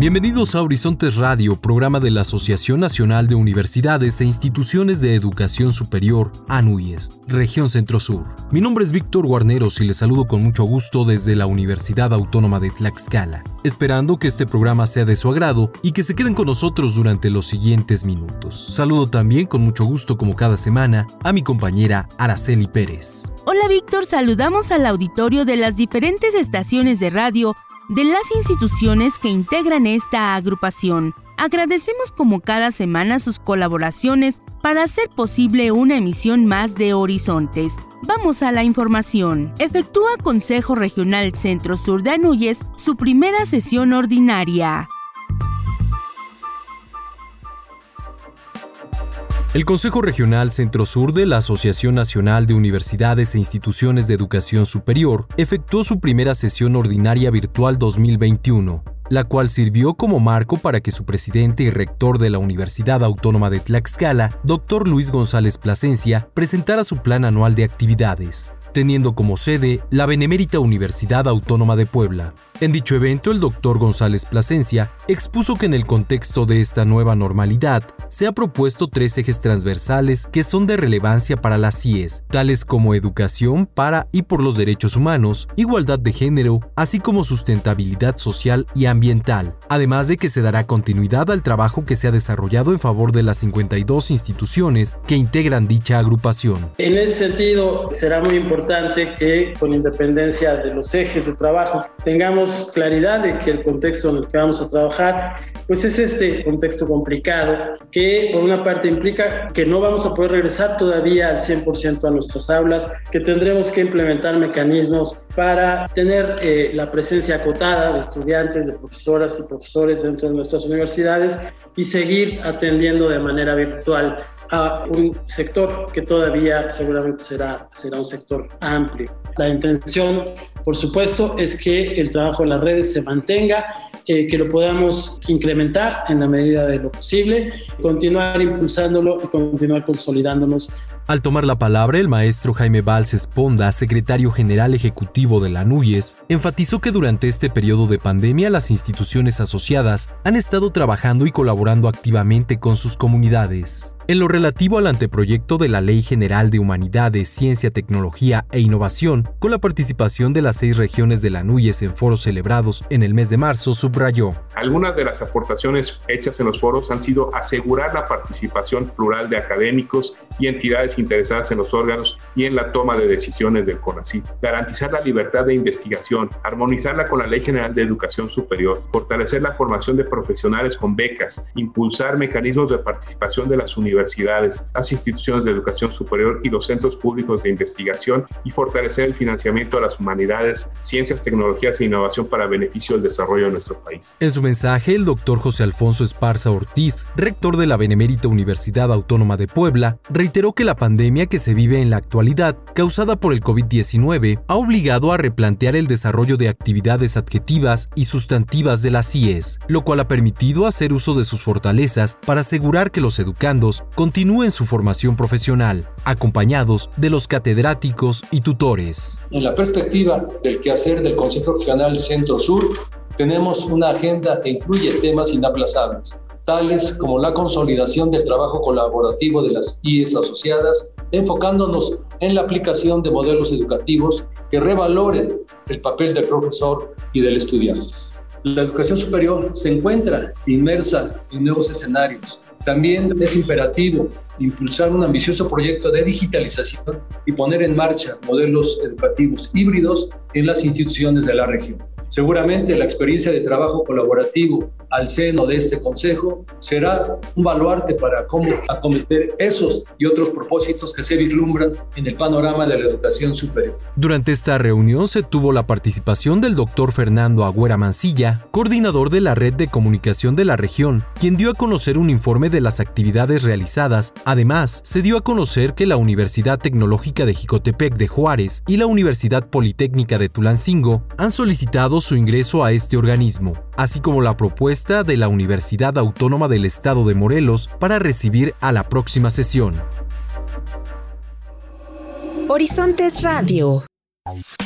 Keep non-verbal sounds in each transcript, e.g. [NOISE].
Bienvenidos a Horizontes Radio, programa de la Asociación Nacional de Universidades e Instituciones de Educación Superior, ANUYES, Región Centro Sur. Mi nombre es Víctor Guarneros y les saludo con mucho gusto desde la Universidad Autónoma de Tlaxcala, esperando que este programa sea de su agrado y que se queden con nosotros durante los siguientes minutos. Saludo también con mucho gusto como cada semana a mi compañera Araceli Pérez. Hola Víctor, saludamos al auditorio de las diferentes estaciones de radio de las instituciones que integran esta agrupación. Agradecemos como cada semana sus colaboraciones para hacer posible una emisión más de Horizontes. Vamos a la información. Efectúa Consejo Regional Centro Sur de Anuyes su primera sesión ordinaria. El Consejo Regional Centro-Sur de la Asociación Nacional de Universidades e Instituciones de Educación Superior efectuó su primera sesión ordinaria virtual 2021, la cual sirvió como marco para que su presidente y rector de la Universidad Autónoma de Tlaxcala, Dr. Luis González Plasencia, presentara su plan anual de actividades, teniendo como sede la Benemérita Universidad Autónoma de Puebla. En dicho evento, el doctor González Plasencia expuso que en el contexto de esta nueva normalidad se ha propuesto tres ejes transversales que son de relevancia para las CIES, tales como educación para y por los derechos humanos, igualdad de género, así como sustentabilidad social y ambiental, además de que se dará continuidad al trabajo que se ha desarrollado en favor de las 52 instituciones que integran dicha agrupación. En ese sentido, será muy importante que con independencia de los ejes de trabajo tengamos claridad de que el contexto en el que vamos a trabajar, pues es este contexto complicado que por una parte implica que no vamos a poder regresar todavía al 100% a nuestras aulas, que tendremos que implementar mecanismos para tener eh, la presencia acotada de estudiantes, de profesoras y profesores dentro de nuestras universidades y seguir atendiendo de manera virtual a un sector que todavía seguramente será, será un sector amplio. La intención, por supuesto, es que el trabajo en las redes se mantenga, eh, que lo podamos incrementar en la medida de lo posible, continuar impulsándolo y continuar consolidándonos al tomar la palabra, el maestro Jaime Valls Esponda, secretario general ejecutivo de la NUYES, enfatizó que durante este periodo de pandemia las instituciones asociadas han estado trabajando y colaborando activamente con sus comunidades. En lo relativo al anteproyecto de la Ley General de Humanidades, Ciencia, Tecnología e Innovación, con la participación de las seis regiones de la NUYES en foros celebrados en el mes de marzo, subrayó. Algunas de las aportaciones hechas en los foros han sido asegurar la participación plural de académicos y entidades interesadas en los órganos y en la toma de decisiones del CONACYT, garantizar la libertad de investigación, armonizarla con la Ley General de Educación Superior, fortalecer la formación de profesionales con becas, impulsar mecanismos de participación de las universidades, las instituciones de educación superior y los centros públicos de investigación y fortalecer el financiamiento de las humanidades, ciencias, tecnologías e innovación para beneficio del desarrollo de nuestro país. En su mensaje, el doctor José Alfonso Esparza Ortiz, rector de la Benemérita Universidad Autónoma de Puebla, reiteró que la pandemia pandemia que se vive en la actualidad, causada por el COVID-19, ha obligado a replantear el desarrollo de actividades adjetivas y sustantivas de las CIES, lo cual ha permitido hacer uso de sus fortalezas para asegurar que los educandos continúen su formación profesional, acompañados de los catedráticos y tutores. En la perspectiva del quehacer del Consejo Regional Centro-Sur, tenemos una agenda que incluye temas inaplazables tales como la consolidación del trabajo colaborativo de las IES asociadas, enfocándonos en la aplicación de modelos educativos que revaloren el papel del profesor y del estudiante. La educación superior se encuentra inmersa en nuevos escenarios. También es imperativo impulsar un ambicioso proyecto de digitalización y poner en marcha modelos educativos híbridos en las instituciones de la región. Seguramente la experiencia de trabajo colaborativo al seno de este Consejo será un baluarte para cómo acometer esos y otros propósitos que se vislumbran en el panorama de la educación superior. Durante esta reunión se tuvo la participación del doctor Fernando Agüera Mancilla, coordinador de la Red de Comunicación de la región, quien dio a conocer un informe de las actividades realizadas. Además, se dio a conocer que la Universidad Tecnológica de Jicotepec de Juárez y la Universidad Politécnica de Tulancingo han solicitado su ingreso a este organismo, así como la propuesta de la Universidad Autónoma del Estado de Morelos para recibir a la próxima sesión. Horizontes Radio.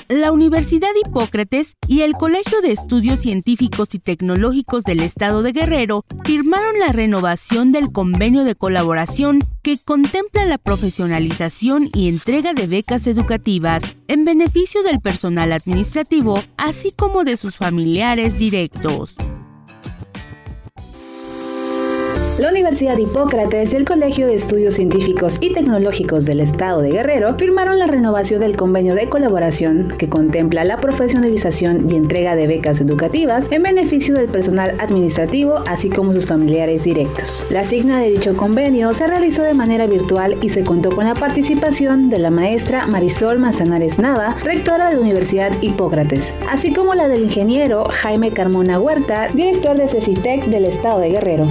La Universidad Hipócrates y el Colegio de Estudios Científicos y Tecnológicos del Estado de Guerrero firmaron la renovación del convenio de colaboración que contempla la profesionalización y entrega de becas educativas en beneficio del personal administrativo, así como de sus familiares directos. La Universidad Hipócrates y el Colegio de Estudios Científicos y Tecnológicos del Estado de Guerrero firmaron la renovación del convenio de colaboración que contempla la profesionalización y entrega de becas educativas en beneficio del personal administrativo, así como sus familiares directos. La signa de dicho convenio se realizó de manera virtual y se contó con la participación de la maestra Marisol Manzanares Nava, rectora de la Universidad Hipócrates, así como la del ingeniero Jaime Carmona Huerta, director de CECITEC del Estado de Guerrero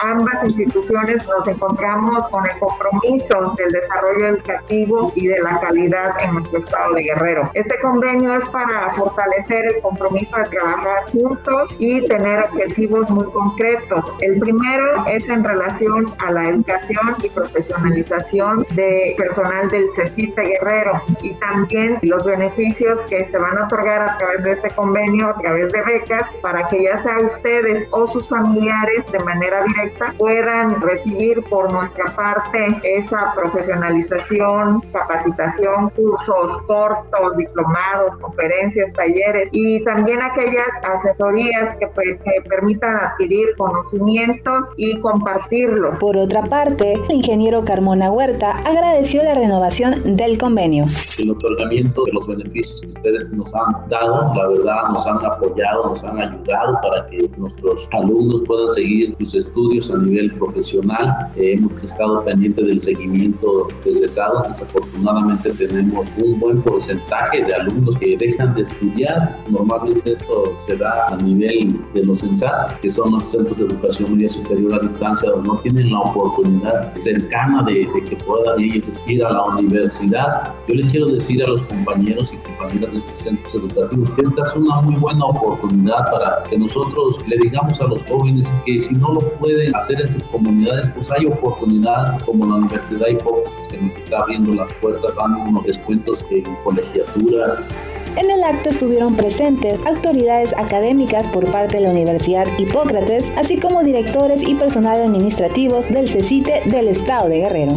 ambas instituciones nos encontramos con el compromiso del desarrollo educativo y de la calidad en nuestro estado de Guerrero. Este convenio es para fortalecer el compromiso de trabajar juntos y tener objetivos muy concretos. El primero es en relación a la educación y profesionalización de personal del CECITA Guerrero y también los beneficios que se van a otorgar a través de este convenio, a través de becas, para que ya sea ustedes o sus familiares de manera directa puedan recibir por nuestra parte esa profesionalización, capacitación, cursos cortos, diplomados, conferencias, talleres y también aquellas asesorías que, permitan adquirir conocimientos y compartirlos. Por otra parte, el ingeniero Carmona Huerta agradeció la renovación del convenio. El otorgamiento de los beneficios que ustedes nos han dado, la verdad nos han apoyado, nos han ayudado para que nuestros alumnos puedan seguir sus estudios a nivel profesional. Eh, hemos estado pendientes del seguimiento de egresados. Desafortunadamente tenemos un buen porcentaje de alumnos que dejan de estudiar. Normalmente esto se da a nivel de los CENSAT, que son los centros de educación media superior a distancia, donde no tienen la oportunidad cercana de, de que puedan ellos ir a la universidad. Yo les quiero decir a los compañeros y compañeras de estos centros educativos que esta es una muy buena oportunidad para que nosotros le digamos a los jóvenes que si no lo pueden hacer en sus comunidades, pues hay oportunidad como la Universidad Hipócrates que nos está abriendo las puertas, dando unos descuentos en colegiaturas. En el acto estuvieron presentes autoridades académicas por parte de la Universidad Hipócrates, así como directores y personal administrativos del CECITE del Estado de Guerrero.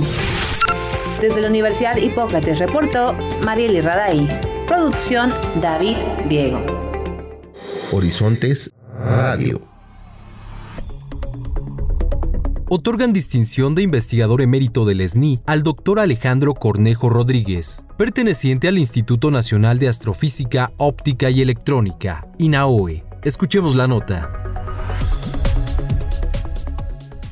Desde la Universidad Hipócrates reportó Marieli Raday. Producción David Diego. Horizontes Radio otorgan distinción de investigador emérito del SNI al doctor Alejandro Cornejo Rodríguez, perteneciente al Instituto Nacional de Astrofísica, Óptica y Electrónica, INAOE. Escuchemos la nota.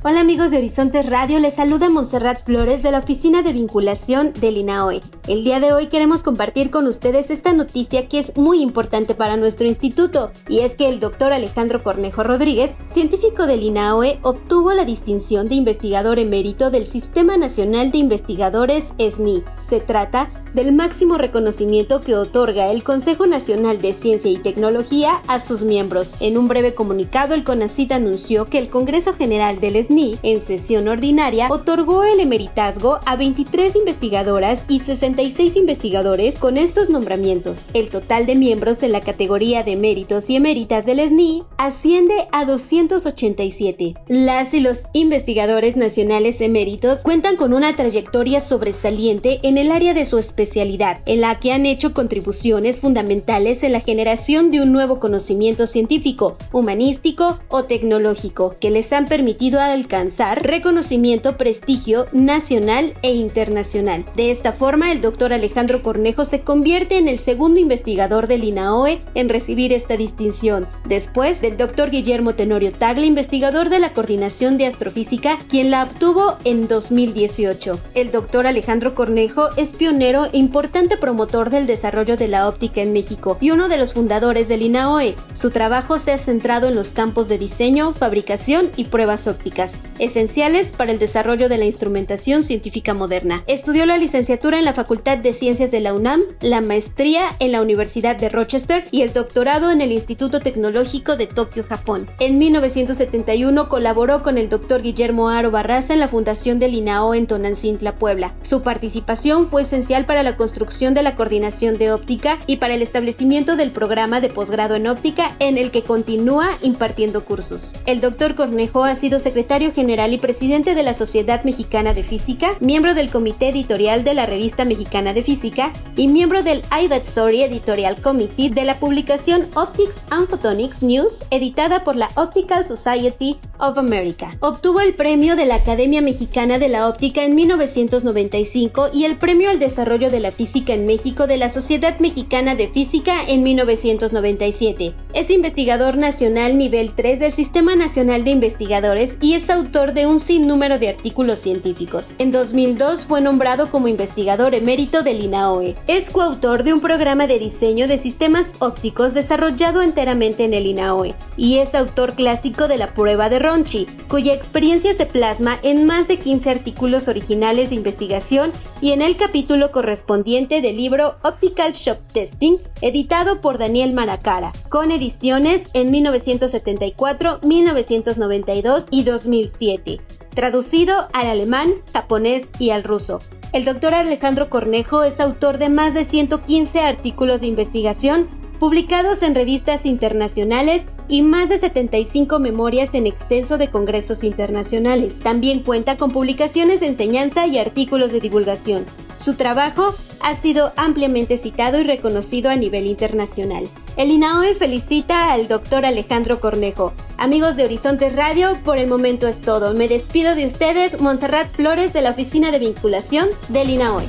Hola amigos de Horizontes Radio, les saluda Montserrat Flores de la Oficina de Vinculación del INAOE. El día de hoy queremos compartir con ustedes esta noticia que es muy importante para nuestro instituto, y es que el doctor Alejandro Cornejo Rodríguez, científico del INAOE, obtuvo la distinción de investigador emérito del Sistema Nacional de Investigadores SNI. Se trata del máximo reconocimiento que otorga el Consejo Nacional de Ciencia y Tecnología a sus miembros. En un breve comunicado, el CONACIT anunció que el Congreso General del SNI, en sesión ordinaria, otorgó el emeritazgo a 23 investigadoras y 66 investigadores con estos nombramientos. El total de miembros en la categoría de méritos y eméritas del SNI asciende a 287. Las y los investigadores nacionales eméritos cuentan con una trayectoria sobresaliente en el área de su especialidad, en la que han hecho contribuciones fundamentales en la generación de un nuevo conocimiento científico, humanístico o tecnológico, que les han permitido alcanzar reconocimiento, prestigio nacional e internacional. De esta forma, el doctor Alejandro Cornejo se convierte en el segundo investigador del INAOE en recibir esta distinción, después del doctor Guillermo Tenorio Tagle, investigador de la Coordinación de Astrofísica, quien la obtuvo en 2018. El doctor Alejandro Cornejo es pionero importante promotor del desarrollo de la óptica en México y uno de los fundadores del INAOE. Su trabajo se ha centrado en los campos de diseño, fabricación y pruebas ópticas, esenciales para el desarrollo de la instrumentación científica moderna. Estudió la licenciatura en la Facultad de Ciencias de la UNAM, la maestría en la Universidad de Rochester y el doctorado en el Instituto Tecnológico de Tokio, Japón. En 1971 colaboró con el doctor Guillermo Aro Barraza en la fundación del INAO en Tonancintla, Puebla. Su participación fue esencial para la construcción de la coordinación de óptica y para el establecimiento del programa de posgrado en óptica en el que continúa impartiendo cursos. El doctor Cornejo ha sido secretario general y presidente de la Sociedad Mexicana de Física, miembro del comité editorial de la Revista Mexicana de Física y miembro del Sorry Editorial Committee de la publicación Optics and Photonics News, editada por la Optical Society of America. Obtuvo el premio de la Academia Mexicana de la Óptica en 1995 y el premio al desarrollo de la física en México de la Sociedad Mexicana de Física en 1997. Es investigador nacional nivel 3 del Sistema Nacional de Investigadores y es autor de un sinnúmero de artículos científicos. En 2002 fue nombrado como investigador emérito del INAOE. Es coautor de un programa de diseño de sistemas ópticos desarrollado enteramente en el INAOE y es autor clásico de la prueba de Ronchi, cuya experiencia se plasma en más de 15 artículos originales de investigación y en el capítulo correspondiente del libro Optical Shop Testing, editado por Daniel Maracara, con ediciones en 1974, 1992 y 2007, traducido al alemán, japonés y al ruso. El doctor Alejandro Cornejo es autor de más de 115 artículos de investigación publicados en revistas internacionales y más de 75 memorias en extenso de congresos internacionales. También cuenta con publicaciones de enseñanza y artículos de divulgación. Su trabajo ha sido ampliamente citado y reconocido a nivel internacional. El INAOE felicita al doctor Alejandro Cornejo. Amigos de Horizontes Radio, por el momento es todo. Me despido de ustedes, Montserrat Flores de la Oficina de Vinculación del INAOE.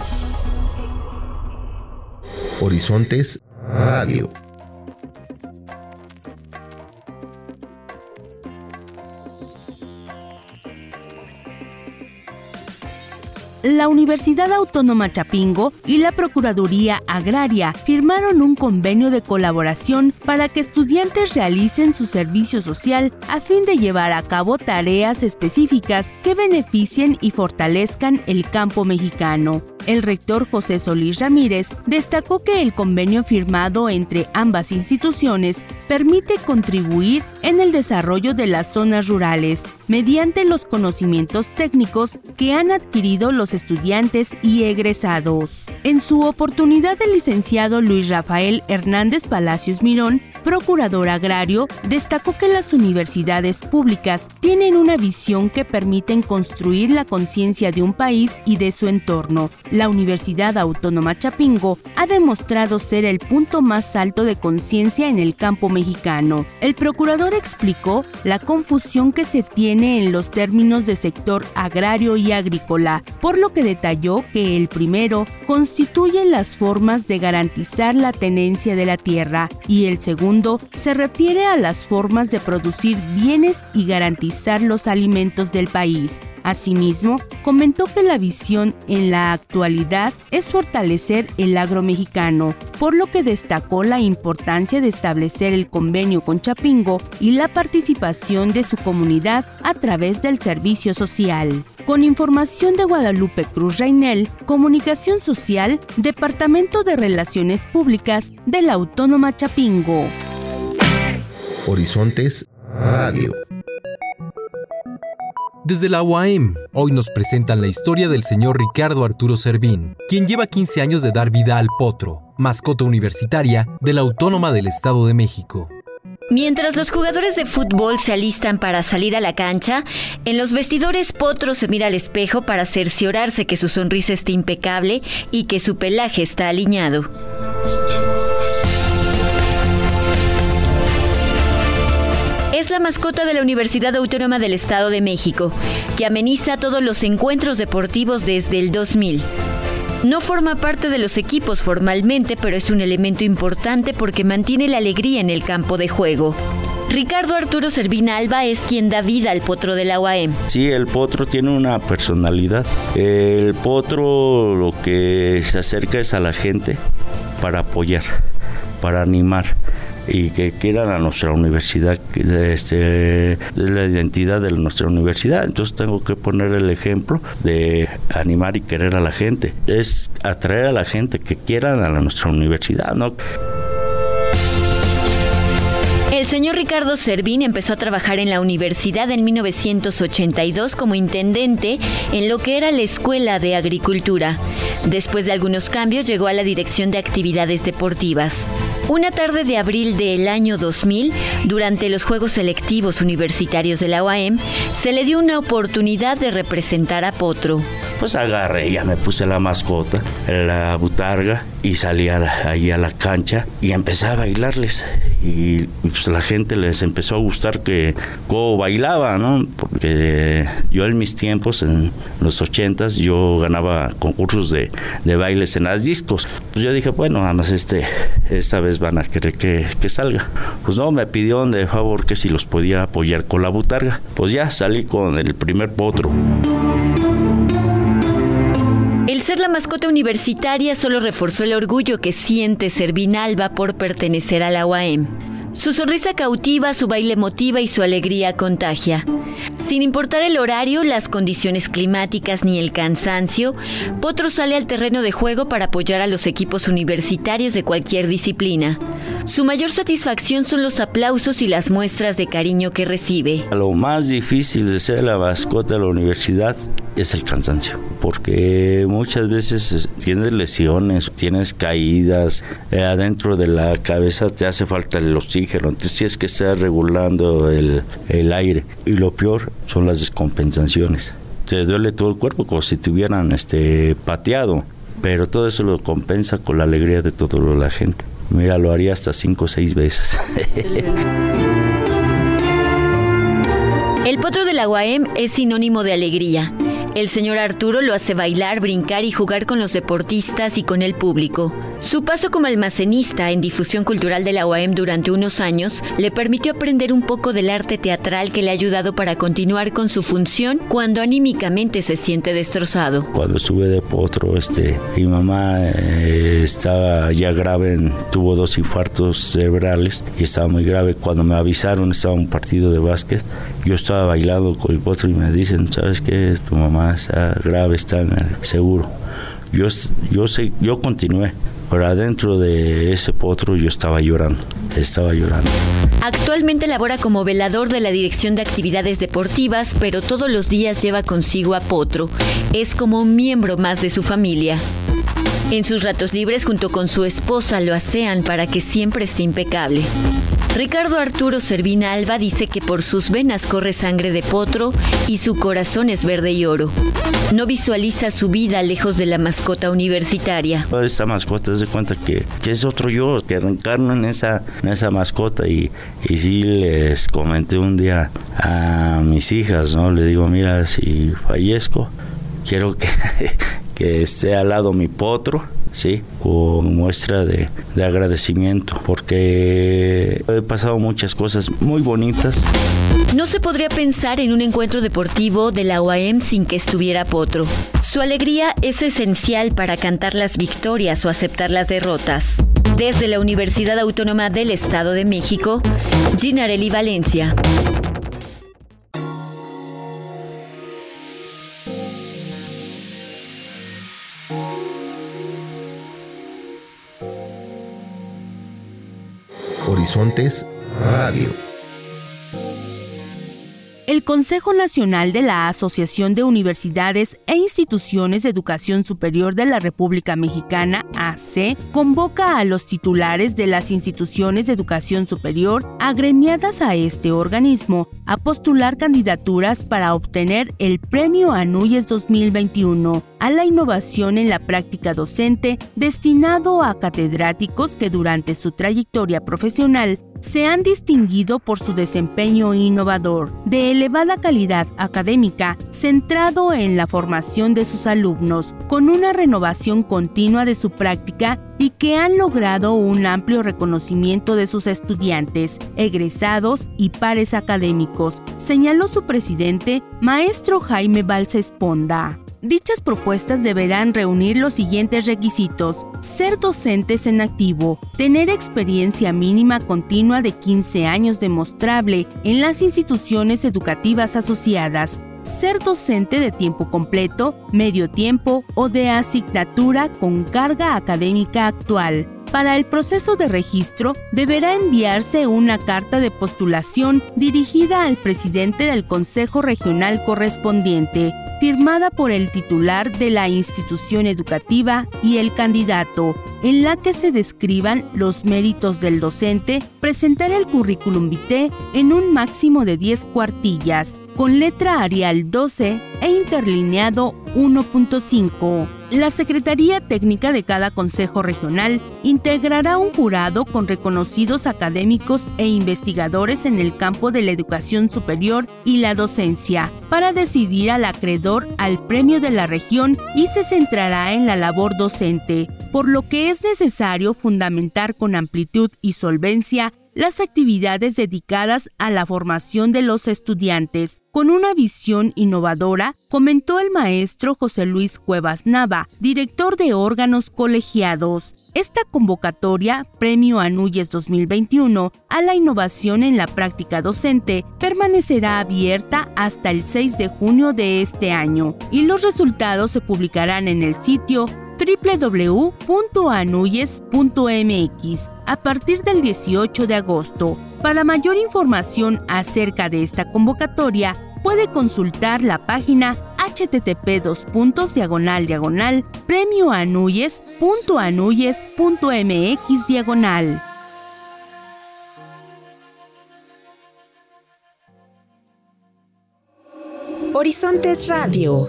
Horizontes Radio. La Universidad Autónoma Chapingo y la Procuraduría Agraria firmaron un convenio de colaboración para que estudiantes realicen su servicio social a fin de llevar a cabo tareas específicas que beneficien y fortalezcan el campo mexicano. El rector José Solís Ramírez destacó que el convenio firmado entre ambas instituciones permite contribuir en el desarrollo de las zonas rurales mediante los conocimientos técnicos que han adquirido los estudiantes y egresados. En su oportunidad, el licenciado Luis Rafael Hernández Palacios Mirón, procurador agrario, destacó que las universidades públicas tienen una visión que permiten construir la conciencia de un país y de su entorno. La Universidad Autónoma Chapingo ha demostrado ser el punto más alto de conciencia en el campo mexicano. El procurador explicó la confusión que se tiene en los términos de sector agrario y agrícola, por lo que detalló que el primero constituye las formas de garantizar la tenencia de la tierra y el segundo se refiere a las formas de producir bienes y garantizar los alimentos del país. Asimismo, comentó que la visión en la actualidad es fortalecer el agro mexicano, por lo que destacó la importancia de establecer el convenio con Chapingo y la participación de su comunidad a través del servicio social. Con información de Guadalupe Cruz Reinel, Comunicación Social, Departamento de Relaciones Públicas de la Autónoma Chapingo. Horizontes Radio. Desde la UAM, hoy nos presentan la historia del señor Ricardo Arturo Servín, quien lleva 15 años de dar vida al potro, mascota universitaria de la Autónoma del Estado de México. Mientras los jugadores de fútbol se alistan para salir a la cancha, en los vestidores Potro se mira al espejo para cerciorarse que su sonrisa está impecable y que su pelaje está alineado. Es la mascota de la Universidad Autónoma del Estado de México, que ameniza todos los encuentros deportivos desde el 2000. No forma parte de los equipos formalmente, pero es un elemento importante porque mantiene la alegría en el campo de juego. Ricardo Arturo Servín Alba es quien da vida al potro de la UAM. Sí, el potro tiene una personalidad. El potro lo que se acerca es a la gente para apoyar, para animar y que quieran a nuestra universidad, este, es la identidad de nuestra universidad. Entonces tengo que poner el ejemplo de animar y querer a la gente. Es atraer a la gente que quieran a nuestra universidad, ¿no? El señor Ricardo Servín empezó a trabajar en la universidad en 1982 como intendente en lo que era la Escuela de Agricultura. Después de algunos cambios llegó a la Dirección de Actividades Deportivas. Una tarde de abril del año 2000, durante los Juegos Selectivos Universitarios de la OAM, se le dio una oportunidad de representar a Potro. Pues agarré, ya me puse la mascota, la butarga y salí ahí a la cancha y empecé a bailarles. Y pues la gente les empezó a gustar que cómo bailaba, ¿no? Porque yo en mis tiempos, en los ochentas, yo ganaba concursos de, de bailes en las discos. Pues yo dije, bueno, además este, esta vez van a querer que, que salga. Pues no, me pidió de favor que si los podía apoyar con la butarga. Pues ya salí con el primer potro. Ser la mascota universitaria solo reforzó el orgullo que siente Servinalba por pertenecer a la UAM. Su sonrisa cautiva, su baile motiva y su alegría contagia. Sin importar el horario, las condiciones climáticas ni el cansancio, Potro sale al terreno de juego para apoyar a los equipos universitarios de cualquier disciplina. Su mayor satisfacción son los aplausos y las muestras de cariño que recibe. Lo más difícil de ser la mascota de la universidad es el cansancio, porque muchas veces tienes lesiones, tienes caídas, eh, adentro de la cabeza te hace falta el oxígeno, entonces tienes que estar regulando el, el aire. Y lo peor son las descompensaciones. Te duele todo el cuerpo como si te hubieran este, pateado, pero todo eso lo compensa con la alegría de toda la gente. Mira, lo haría hasta cinco o seis veces. [LAUGHS] El potro de la es sinónimo de alegría. El señor Arturo lo hace bailar, brincar y jugar con los deportistas y con el público. Su paso como almacenista en difusión cultural de la UAM durante unos años le permitió aprender un poco del arte teatral que le ha ayudado para continuar con su función cuando anímicamente se siente destrozado. Cuando estuve de potro, este, mi mamá eh, estaba ya grave, tuvo dos infartos cerebrales y estaba muy grave. Cuando me avisaron, estaba un partido de básquet, yo estaba bailando con el potro y me dicen, ¿sabes qué? Tu mamá está grave, está en el seguro. Yo, yo, yo continué, pero adentro de ese potro yo estaba llorando, estaba llorando. Actualmente labora como velador de la Dirección de Actividades Deportivas, pero todos los días lleva consigo a Potro. Es como un miembro más de su familia. En sus ratos libres junto con su esposa lo asean para que siempre esté impecable. Ricardo Arturo Servina Alba dice que por sus venas corre sangre de potro y su corazón es verde y oro. No visualiza su vida lejos de la mascota universitaria. Toda esa mascota se cuenta que, que, es otro yo, que reencarno en esa, en esa mascota y, y sí les comenté un día a mis hijas, ¿no? Le digo, mira, si fallezco, quiero que, que esté al lado mi potro ¿sí? Con muestra de, de, agradecimiento, porque he pasado muchas cosas muy bonitas. No se podría pensar en un encuentro deportivo de la UAM sin que estuviera Potro. Su alegría es esencial para cantar las victorias o aceptar las derrotas. Desde la Universidad Autónoma del Estado de México, Ginarelli Valencia. El Consejo Nacional de la Asociación de Universidades e Instituciones de Educación Superior de la República Mexicana, AC, convoca a los titulares de las instituciones de educación superior agremiadas a este organismo a postular candidaturas para obtener el Premio Anuyes 2021 a la innovación en la práctica docente destinado a catedráticos que durante su trayectoria profesional se han distinguido por su desempeño innovador, de elevada calidad académica, centrado en la formación de sus alumnos, con una renovación continua de su práctica y que han logrado un amplio reconocimiento de sus estudiantes, egresados y pares académicos, señaló su presidente, maestro Jaime Balsesponda. Dichas propuestas deberán reunir los siguientes requisitos. Ser docentes en activo, tener experiencia mínima continua de 15 años demostrable en las instituciones educativas asociadas, ser docente de tiempo completo, medio tiempo o de asignatura con carga académica actual. Para el proceso de registro deberá enviarse una carta de postulación dirigida al presidente del Consejo Regional correspondiente, firmada por el titular de la institución educativa y el candidato, en la que se describan los méritos del docente, presentar el currículum vitae en un máximo de 10 cuartillas, con letra Arial 12 e interlineado 1.5. La Secretaría Técnica de cada Consejo Regional integrará un jurado con reconocidos académicos e investigadores en el campo de la educación superior y la docencia para decidir al acreedor al premio de la región y se centrará en la labor docente, por lo que es necesario fundamentar con amplitud y solvencia las actividades dedicadas a la formación de los estudiantes. Con una visión innovadora, comentó el maestro José Luis Cuevas Nava, director de órganos colegiados. Esta convocatoria, Premio Anuyes 2021, a la innovación en la práctica docente, permanecerá abierta hasta el 6 de junio de este año y los resultados se publicarán en el sitio www.anuyes.mx a partir del 18 de agosto. Para mayor información acerca de esta convocatoria, puede consultar la página http diagonal diagonal premioanuyes.anuyes.mx diagonal. Horizontes Radio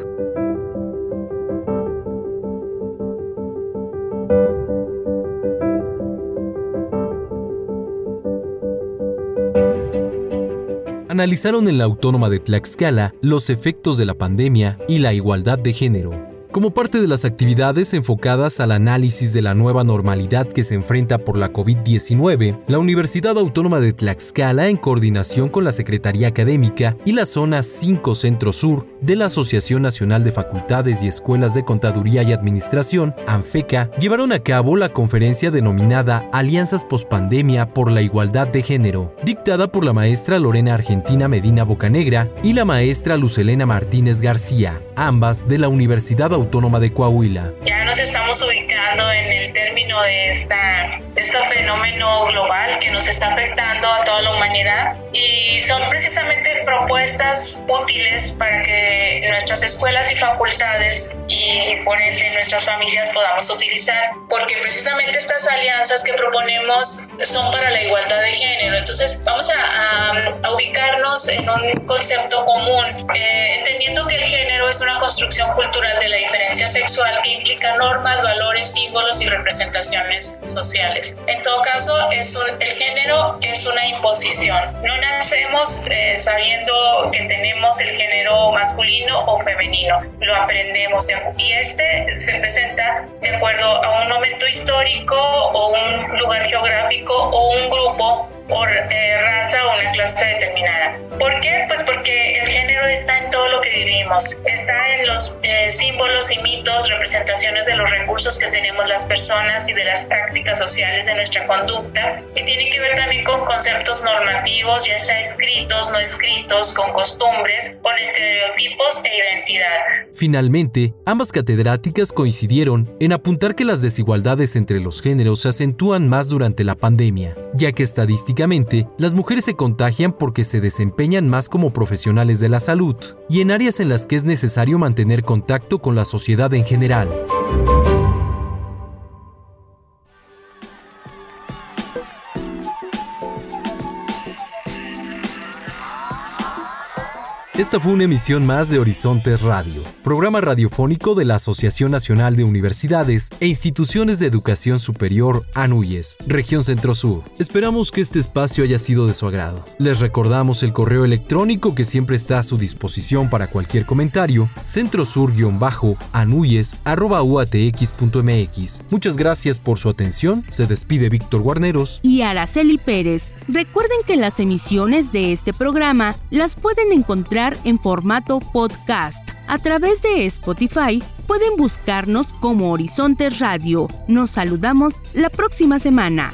analizaron en la Autónoma de Tlaxcala los efectos de la pandemia y la igualdad de género. Como parte de las actividades enfocadas al análisis de la nueva normalidad que se enfrenta por la COVID-19, la Universidad Autónoma de Tlaxcala, en coordinación con la Secretaría Académica y la Zona 5 Centro Sur de la Asociación Nacional de Facultades y Escuelas de Contaduría y Administración, ANFECA, llevaron a cabo la conferencia denominada Alianzas Postpandemia por la Igualdad de Género, dictada por la maestra Lorena Argentina Medina Bocanegra y la maestra Lucelena Martínez García, ambas de la Universidad Autónoma Autónoma de Coahuila. Ya nos estamos ubicando en el término de, esta, este fenómeno global que nos está afectando a toda la humanidad y son precisamente propuestas útiles para que nuestras escuelas y facultades y por ende nuestras familias podamos utilizar, porque precisamente estas alianzas que proponemos son para la igualdad de género. Entonces vamos a, ubicarnos en un concepto común, eh, entendiendo que el género es una construcción cultural de la diferencia sexual que implica normas, valores, símbolos y representaciones sociales. En todo caso, el género es una imposición. No nacemos eh, sabiendo que tenemos el género masculino o femenino, lo aprendemos y este se presenta de acuerdo a un momento histórico o un lugar geográfico o un grupo por eh, raza o una clase determinada. ¿Por qué? Pues porque el género está en todo lo que vivimos, está en los eh, símbolos y mitos, representaciones de los recursos que tenemos las personas y de las prácticas sociales de nuestra conducta, y tiene que ver también con conceptos normativos, ya sea escritos, no escritos, con costumbres, con estereotipos e identidad. Finalmente, ambas catedráticas coincidieron en apuntar que las desigualdades entre los géneros se acentúan más durante la pandemia, ya que estadísticas Estadísticamente, las mujeres se contagian porque se desempeñan más como profesionales de la salud y en áreas en las que es necesario mantener contacto con la sociedad en general. Esta fue una emisión más de Horizontes Radio, programa radiofónico de la Asociación Nacional de Universidades e Instituciones de Educación Superior ANUYES, Región Centro Sur. Esperamos que este espacio haya sido de su agrado. Les recordamos el correo electrónico que siempre está a su disposición para cualquier comentario, centrosur-anuyes.uatx.mx. Muchas gracias por su atención. Se despide Víctor Guarneros y Araceli Pérez. Recuerden que las emisiones de este programa las pueden encontrar en formato podcast. A través de Spotify pueden buscarnos como Horizonte Radio. Nos saludamos la próxima semana.